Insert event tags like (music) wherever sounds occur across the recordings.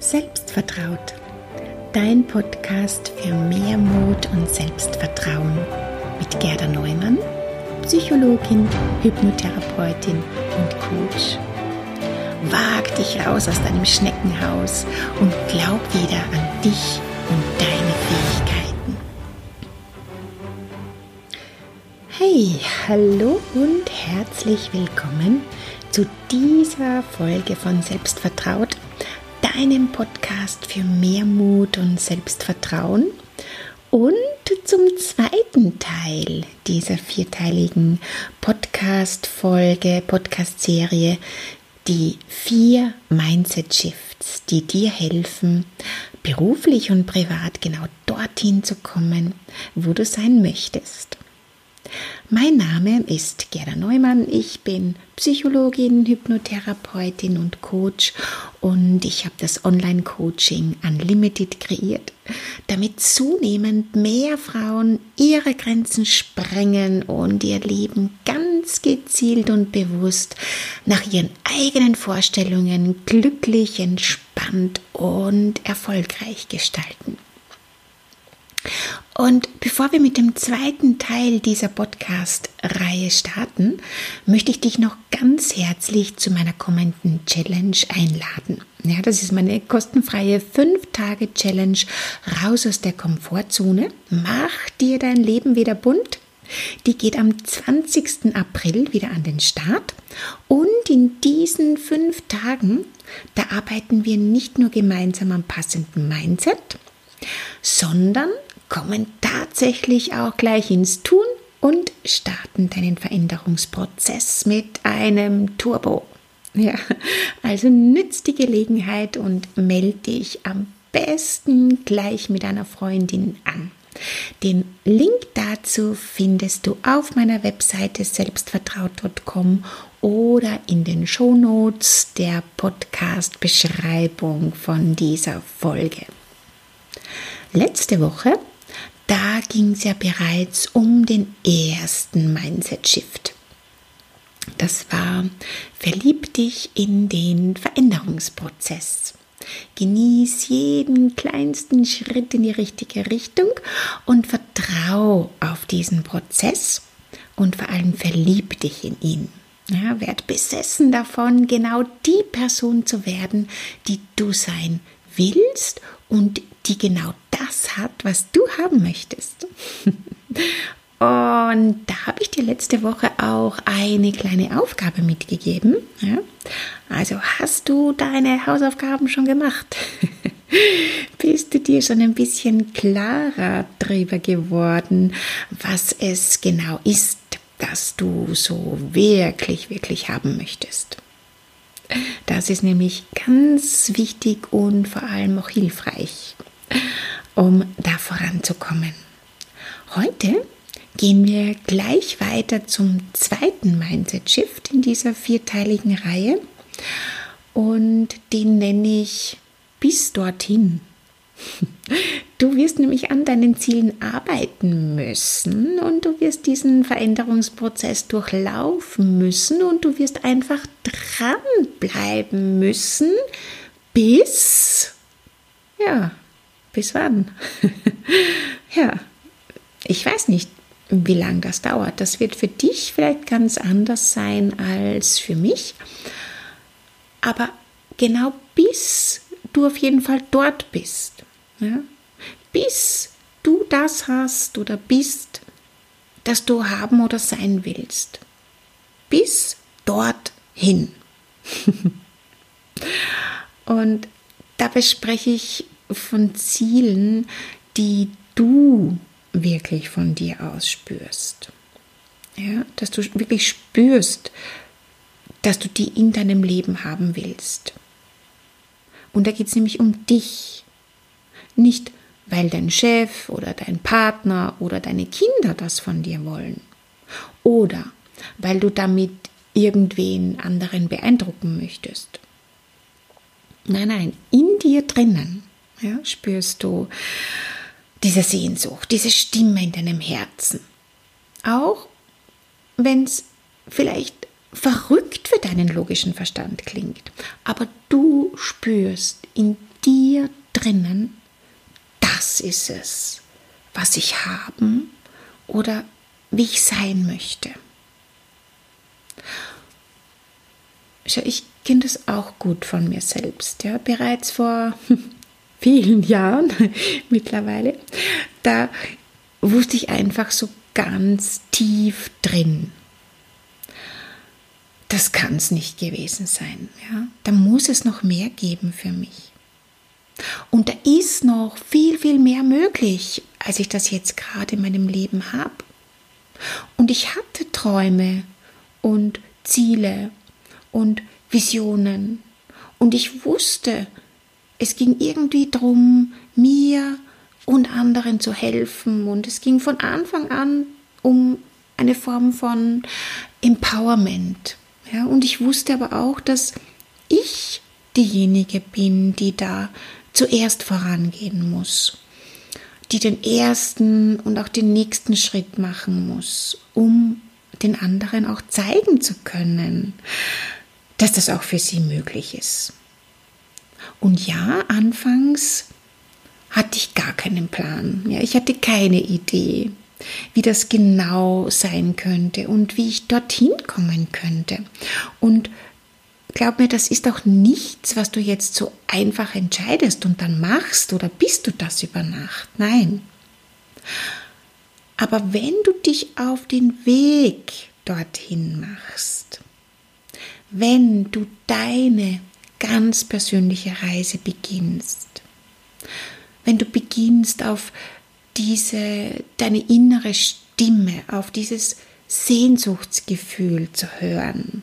Selbstvertraut. Dein Podcast für mehr Mut und Selbstvertrauen mit Gerda Neumann, Psychologin, Hypnotherapeutin und Coach. Wag dich raus aus deinem Schneckenhaus und glaub wieder an dich und deine Fähigkeiten. Hey, hallo und herzlich willkommen zu dieser Folge von Selbstvertraut deinem Podcast für mehr Mut und Selbstvertrauen und zum zweiten Teil dieser vierteiligen Podcast-Folge, Podcast-Serie, die vier Mindset Shifts, die dir helfen, beruflich und privat genau dorthin zu kommen, wo du sein möchtest. Mein Name ist Gerda Neumann. Ich bin Psychologin, Hypnotherapeutin und Coach und ich habe das Online-Coaching Unlimited kreiert, damit zunehmend mehr Frauen ihre Grenzen sprengen und ihr Leben ganz gezielt und bewusst nach ihren eigenen Vorstellungen glücklich, entspannt und erfolgreich gestalten. Und bevor wir mit dem zweiten Teil dieser Podcast-Reihe starten, möchte ich dich noch ganz herzlich zu meiner kommenden Challenge einladen. Ja, das ist meine kostenfreie 5-Tage-Challenge raus aus der Komfortzone. Mach dir dein Leben wieder bunt. Die geht am 20. April wieder an den Start. Und in diesen fünf Tagen, da arbeiten wir nicht nur gemeinsam am passenden Mindset, sondern kommen tatsächlich auch gleich ins Tun und starten deinen Veränderungsprozess mit einem Turbo. Ja, also nützt die Gelegenheit und melde dich am besten gleich mit einer Freundin an. Den Link dazu findest du auf meiner Webseite selbstvertraut.com oder in den Shownotes der Podcast-Beschreibung von dieser Folge. Letzte Woche da ging es ja bereits um den ersten Mindset-Shift. Das war, verlieb dich in den Veränderungsprozess. Genieß jeden kleinsten Schritt in die richtige Richtung und vertrau auf diesen Prozess und vor allem verlieb dich in ihn. Ja, werd besessen davon, genau die Person zu werden, die du sein willst und die genau das hat, was du haben möchtest. Und da habe ich dir letzte Woche auch eine kleine Aufgabe mitgegeben. Ja? Also hast du deine Hausaufgaben schon gemacht? (laughs) Bist du dir schon ein bisschen klarer darüber geworden, was es genau ist, das du so wirklich, wirklich haben möchtest? Das ist nämlich ganz wichtig und vor allem auch hilfreich um da voranzukommen. Heute gehen wir gleich weiter zum zweiten Mindset Shift in dieser vierteiligen Reihe und den nenne ich bis dorthin. Du wirst nämlich an deinen Zielen arbeiten müssen und du wirst diesen Veränderungsprozess durchlaufen müssen und du wirst einfach dranbleiben müssen, bis, ja, wann? (laughs) ja, ich weiß nicht, wie lange das dauert. Das wird für dich vielleicht ganz anders sein als für mich. Aber genau bis du auf jeden Fall dort bist. Ja? Bis du das hast oder bist, das du haben oder sein willst. Bis dorthin. (laughs) Und dabei spreche ich von Zielen, die du wirklich von dir aus spürst. Ja, dass du wirklich spürst, dass du die in deinem Leben haben willst. Und da geht es nämlich um dich. Nicht, weil dein Chef oder dein Partner oder deine Kinder das von dir wollen. Oder weil du damit irgendwen anderen beeindrucken möchtest. Nein, nein, in dir drinnen ja, spürst du diese Sehnsucht, diese Stimme in deinem Herzen. Auch wenn es vielleicht verrückt für deinen logischen Verstand klingt, aber du spürst in drinnen, das ist es, was ich haben oder wie ich sein möchte. Ich kenne das auch gut von mir selbst. Ja. Bereits vor (laughs) vielen (laughs) Jahren mittlerweile, da wusste ich einfach so ganz tief drin, das kann es nicht gewesen sein. Ja? Da muss es noch mehr geben für mich. Und da ist noch viel, viel mehr möglich, als ich das jetzt gerade in meinem Leben habe. Und ich hatte Träume und Ziele und Visionen. Und ich wusste, es ging irgendwie darum, mir und anderen zu helfen. Und es ging von Anfang an um eine Form von Empowerment. Ja, und ich wusste aber auch, dass ich diejenige bin, die da zuerst vorangehen muss, die den ersten und auch den nächsten Schritt machen muss, um den anderen auch zeigen zu können, dass das auch für sie möglich ist. Und ja, anfangs hatte ich gar keinen Plan. Ja, ich hatte keine Idee wie das genau sein könnte und wie ich dorthin kommen könnte. Und glaub mir, das ist auch nichts, was du jetzt so einfach entscheidest und dann machst oder bist du das über Nacht. Nein. Aber wenn du dich auf den Weg dorthin machst, wenn du deine ganz persönliche Reise beginnst, wenn du beginnst auf diese, deine innere Stimme, auf dieses Sehnsuchtsgefühl zu hören,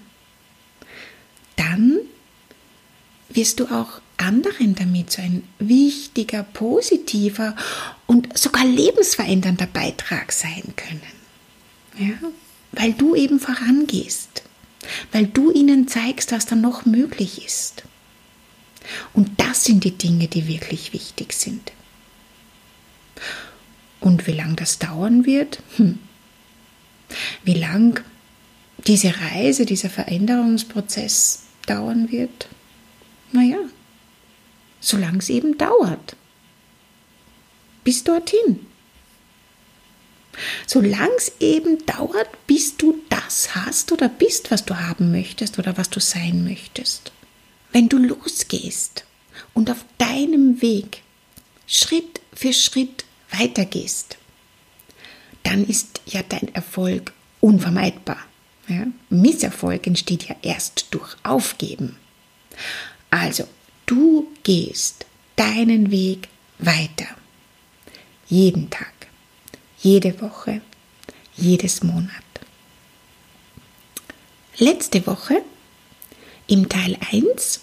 dann wirst du auch anderen damit so ein wichtiger, positiver und sogar lebensverändernder Beitrag sein können. Ja? Weil du eben vorangehst, weil du ihnen zeigst, was da noch möglich ist. Und das sind die Dinge, die wirklich wichtig sind. Und wie lange das dauern wird? Hm. Wie lang diese Reise, dieser Veränderungsprozess dauern wird? Naja, solange es eben dauert. Bis dorthin. Solange es eben dauert, bis du das hast oder bist, was du haben möchtest oder was du sein möchtest. Wenn du losgehst und auf deinem Weg Schritt für Schritt weitergehst, dann ist ja dein Erfolg unvermeidbar. Ja? Misserfolg entsteht ja erst durch Aufgeben. Also, du gehst deinen Weg weiter. Jeden Tag, jede Woche, jedes Monat. Letzte Woche, im Teil 1,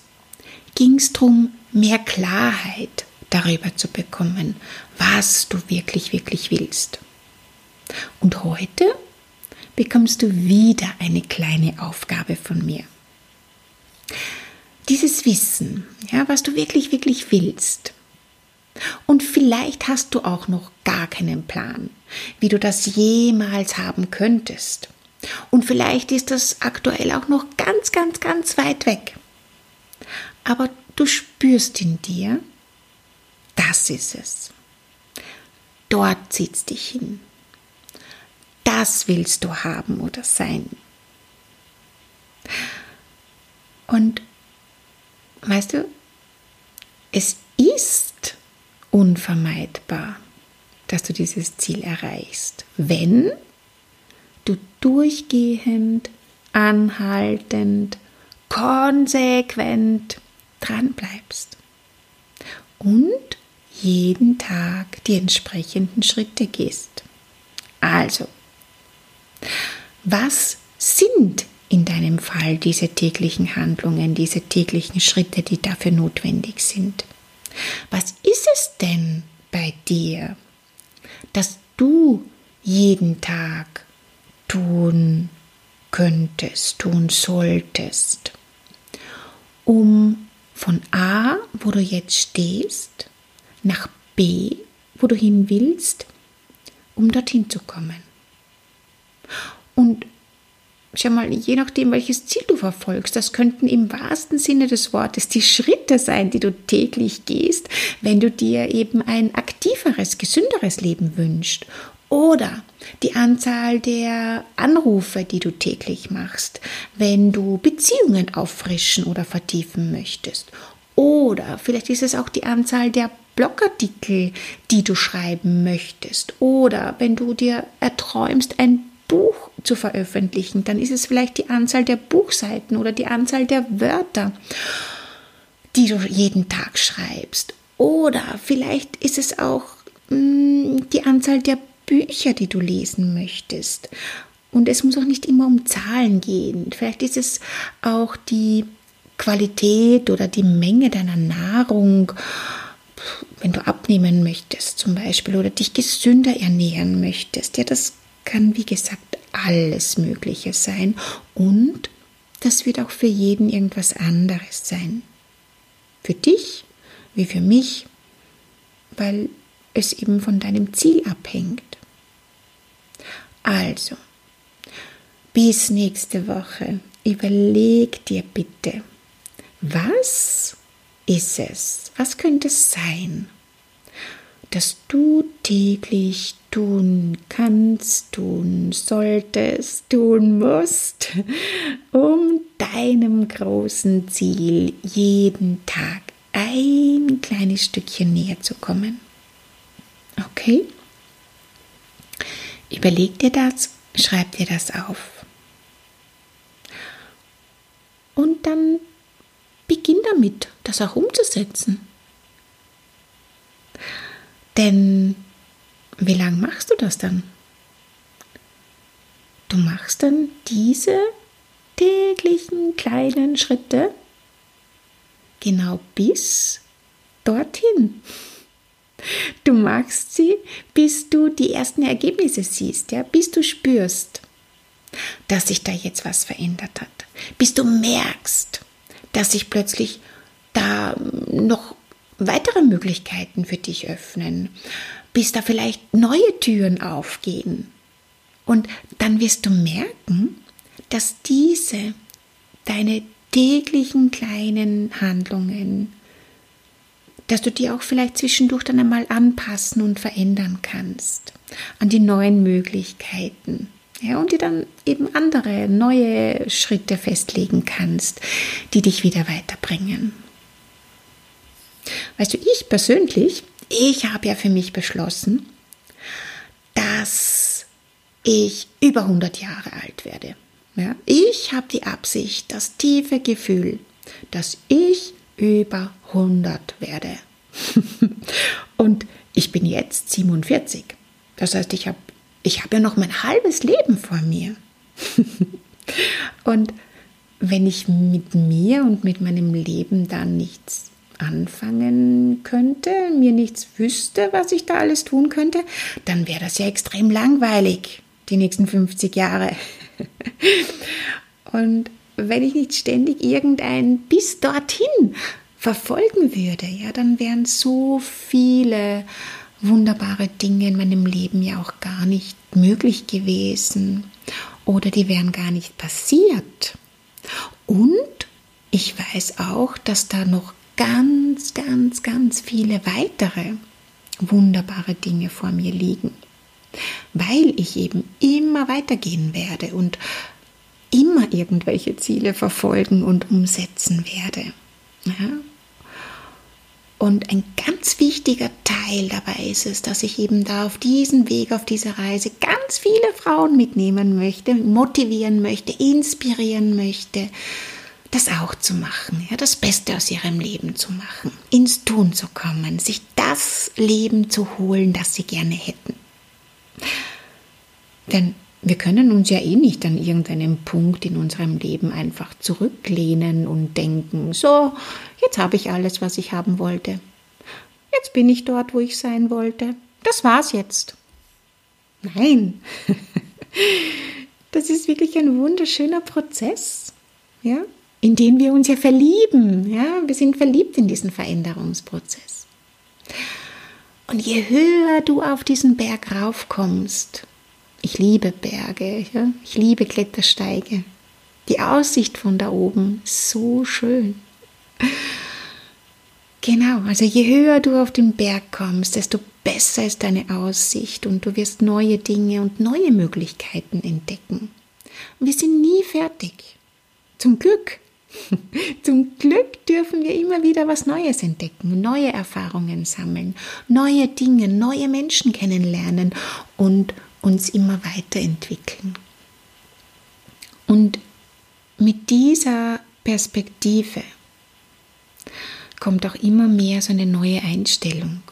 ging es darum, mehr Klarheit darüber zu bekommen, was du wirklich, wirklich willst. Und heute bekommst du wieder eine kleine Aufgabe von mir. Dieses Wissen, ja, was du wirklich, wirklich willst. Und vielleicht hast du auch noch gar keinen Plan, wie du das jemals haben könntest. Und vielleicht ist das aktuell auch noch ganz, ganz, ganz weit weg. Aber du spürst in dir, das ist es. Dort zieht's dich hin. Das willst du haben oder sein. Und weißt du, es ist unvermeidbar, dass du dieses Ziel erreichst, wenn du durchgehend, anhaltend, konsequent dran bleibst und jeden Tag die entsprechenden Schritte gehst. Also, was sind in deinem Fall diese täglichen Handlungen, diese täglichen Schritte, die dafür notwendig sind? Was ist es denn bei dir, dass du jeden Tag tun könntest, tun solltest, um von A, wo du jetzt stehst, nach B, wo du hin willst, um dorthin zu kommen. Und schau mal, je nachdem, welches Ziel du verfolgst, das könnten im wahrsten Sinne des Wortes die Schritte sein, die du täglich gehst, wenn du dir eben ein aktiveres, gesünderes Leben wünschst. Oder die Anzahl der Anrufe, die du täglich machst, wenn du Beziehungen auffrischen oder vertiefen möchtest. Oder vielleicht ist es auch die Anzahl der Blogartikel, die du schreiben möchtest. Oder wenn du dir erträumst, ein Buch zu veröffentlichen, dann ist es vielleicht die Anzahl der Buchseiten oder die Anzahl der Wörter, die du jeden Tag schreibst. Oder vielleicht ist es auch mh, mm, die Anzahl der Bücher, die du lesen möchtest. Und es muss auch nicht immer um Zahlen gehen. Vielleicht ist es auch die Qualität oder die Menge deiner Nahrung, wenn du abnehmen möchtest zum Beispiel oder dich gesünder ernähren möchtest. Ja, das kann, wie gesagt, alles Mögliche sein und das wird auch für jeden irgendwas anderes sein. Für dich wie für mich, weil es eben von deinem Ziel abhängt. Also, bis nächste Woche. Überleg dir bitte, was ist es? Was könnte es sein, dass du täglich tun kannst, tun solltest, tun musst, um deinem großen Ziel jeden Tag ein kleines Stückchen näher zu kommen. Okay? Überleg dir das, schreib dir das auf. Und dann beginn damit, das auch umzusetzen. Denn wie lange machst du das dann? Du machst dann diese täglichen kleinen Schritte genau bis dorthin. Du machst sie, bis du die ersten Ergebnisse siehst, ja, bis du spürst, dass sich da jetzt was verändert hat, bis du merkst, dass sich plötzlich da noch weitere Möglichkeiten für dich öffnen, bis da vielleicht neue Türen aufgehen. Und dann wirst du merken, dass diese deine täglichen kleinen Handlungen, dass du die auch vielleicht zwischendurch dann einmal anpassen und verändern kannst an die neuen Möglichkeiten. Ja, und dir dann eben andere neue Schritte festlegen kannst, die dich wieder weiterbringen. Weißt du, ich persönlich, ich habe ja für mich beschlossen, dass ich über 100 Jahre alt werde. Ja, ich habe die Absicht, das tiefe Gefühl, dass ich über 100 werde. (laughs) Und ich bin jetzt 47. Das heißt, ich habe ich hab ja noch mein halbes Leben vor mir. (laughs) und wenn ich mit mir und mit meinem Leben dann nichts anfangen könnte, mir nichts wüsste, was ich da alles tun könnte, dann wäre das ja extrem langweilig, die nächsten 50 Jahre. (laughs) Und wenn ich nicht ständig irgendein bis dorthin verfolgen würde, ja, dann wären so viele wunderbare Dinge in meinem Leben ja auch gar nicht möglich gewesen oder die wären gar nicht passiert. Und ich weiß auch, dass da noch ganz, ganz, ganz viele weitere wunderbare Dinge vor mir liegen, weil ich eben immer weitergehen werde und immer irgendwelche Ziele verfolgen und umsetzen werde. Ja? Und ein ganz wichtiger Teil dabei ist es, dass ich eben da auf diesem Weg, auf dieser Reise ganz viele Frauen mitnehmen möchte, motivieren möchte, inspirieren möchte, das auch zu machen, ja, das Beste aus ihrem Leben zu machen, ins Tun zu kommen, sich das Leben zu holen, das sie gerne hätten. Denn wir können uns ja eh nicht an irgendeinem Punkt in unserem Leben einfach zurücklehnen und denken, so, jetzt habe ich alles, was ich haben wollte. Jetzt bin ich dort, wo ich sein wollte. Das war's jetzt. Nein. (laughs) Das ist wirklich ein wunderschöner Prozess. Ja? in den wir uns ja verlieben. Ja? Wir sind verliebt in diesen Veränderungsprozess. Und je höher du auf diesen Berg raufkommst, Ich liebe Berge, ja? ich liebe Klettersteige. Die Aussicht von da oben, so schön. Genau, also je höher du auf den Berg kommst, desto besser ist deine Aussicht und du wirst neue Dinge und neue Möglichkeiten entdecken. Und wir sind nie fertig. Zum Glück. (laughs) Zum Glück dürfen wir immer wieder was Neues entdecken, neue Erfahrungen sammeln, neue Dinge, neue Menschen kennenlernen und uns immer weiterentwickeln. Und mit dieser Perspektive kommt auch immer mehr so eine neue Einstellung.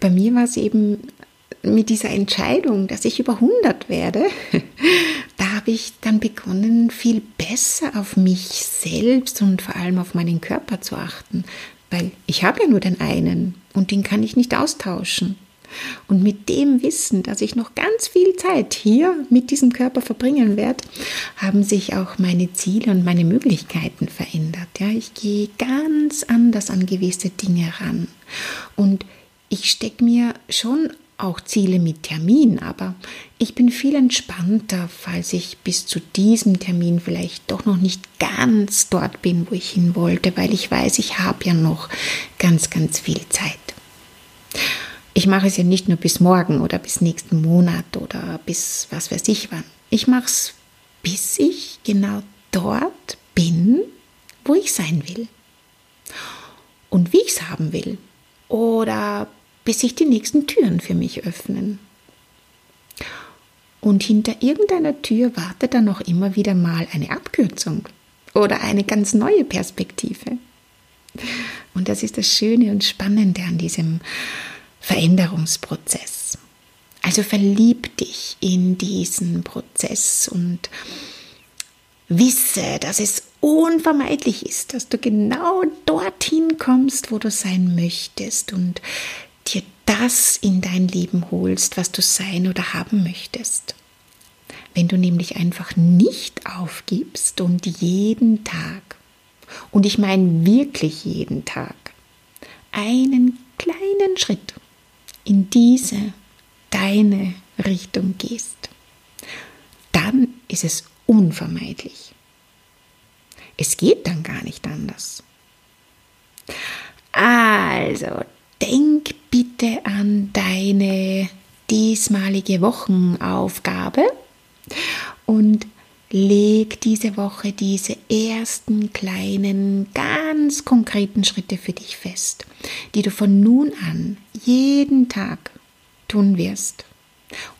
Bei mir war es eben mit dieser Entscheidung, dass ich über 100 werde, (laughs) da habe ich dann begonnen, viel besser auf mich selbst und vor allem auf meinen Körper zu achten, weil ich habe ja nur den einen und den kann ich nicht austauschen. Und mit dem Wissen, dass ich noch ganz viel Zeit hier mit diesem Körper verbringen werde, haben sich auch meine Ziele und meine Möglichkeiten verändert. Ja, ich gehe ganz anders an gewisse Dinge ran. Und ich stecke mir schon auch Ziele mit Termin, aber ich bin viel entspannter, falls ich bis zu diesem Termin vielleicht doch noch nicht ganz dort bin, wo ich hin wollte, weil ich weiß, ich habe ja noch ganz, ganz viel Zeit. Ich mache es ja nicht nur bis morgen oder bis nächsten Monat oder bis was weiß ich wann. Ich mache es, bis ich genau dort bin, wo ich sein will. Und wie ich es haben will. Oder bis sich die nächsten Türen für mich öffnen. Und hinter irgendeiner Tür wartet dann noch immer wieder mal eine Abkürzung oder eine ganz neue Perspektive. Und das ist das Schöne und Spannende an diesem Veränderungsprozess. Also verlieb dich in diesen Prozess und wisse, dass es unvermeidlich ist, dass du genau dorthin kommst, wo du sein möchtest und dir das in dein Leben holst, was du sein oder haben möchtest. Wenn du nämlich einfach nicht aufgibst und jeden Tag, und ich meine wirklich jeden Tag, einen kleinen Schritt in diese deine Richtung gehst, dann ist es unvermeidlich. Es geht dann gar nicht anders. Also, denk bitte an deine diesmalige Wochenaufgabe und leg diese Woche diese ersten kleinen, ganz konkreten Schritte für dich fest, die du von nun an jeden Tag tun wirst,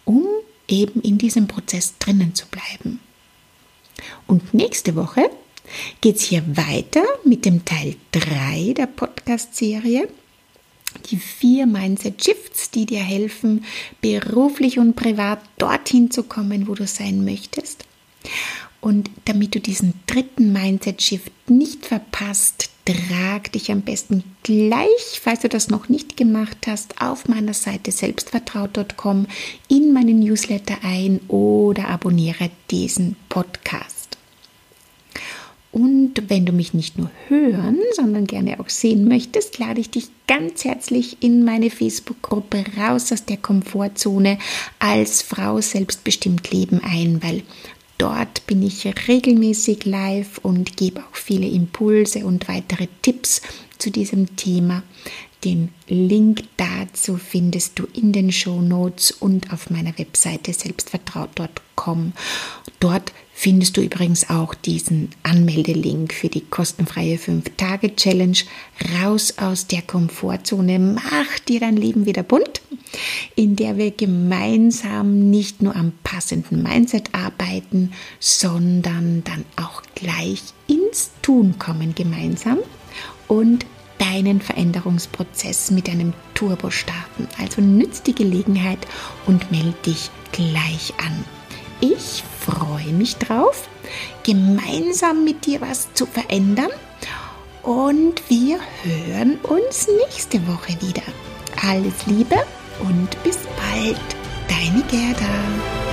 um eben in diesem Prozess drinnen zu bleiben. Und nächste Woche geht es hier weiter mit dem Teil 3 der Podcast-Serie. Die vier Mindset Shifts, die dir helfen, beruflich und privat dorthin zu kommen, wo du sein möchtest. Und damit du diesen dritten Mindset-Shift nicht verpasst, trag dich am besten gleich, falls du das noch nicht gemacht hast, auf meiner Seite selbstvertraut.com in meinen Newsletter ein oder abonniere diesen Podcast. Und wenn du mich nicht nur hören, sondern gerne auch sehen möchtest, lade ich dich ganz herzlich in meine Facebook-Gruppe Raus aus der Komfortzone als Frau selbstbestimmt leben ein, weil Dort bin ich regelmäßig live und gebe auch viele Impulse und weitere Tipps zu diesem Thema. Den Link dazu findest du in den Show Notes und auf meiner Webseite selbstvertraut.com. Dort findest du übrigens auch diesen Anmeldelink für die kostenfreie 5-Tage-Challenge. Raus aus der Komfortzone, mach dir dein Leben wieder bunt, in der wir gemeinsam nicht nur am passenden Mindset arbeiten, sondern dann auch gleich ins Tun kommen gemeinsam und deinen Veränderungsprozess mit einem Turbo starten. Also nützt die Gelegenheit und melde dich gleich an. Ich freue mich drauf, gemeinsam mit dir was zu verändern und wir hören uns nächste Woche wieder. Alles Liebe und bis bald, deine Gerda.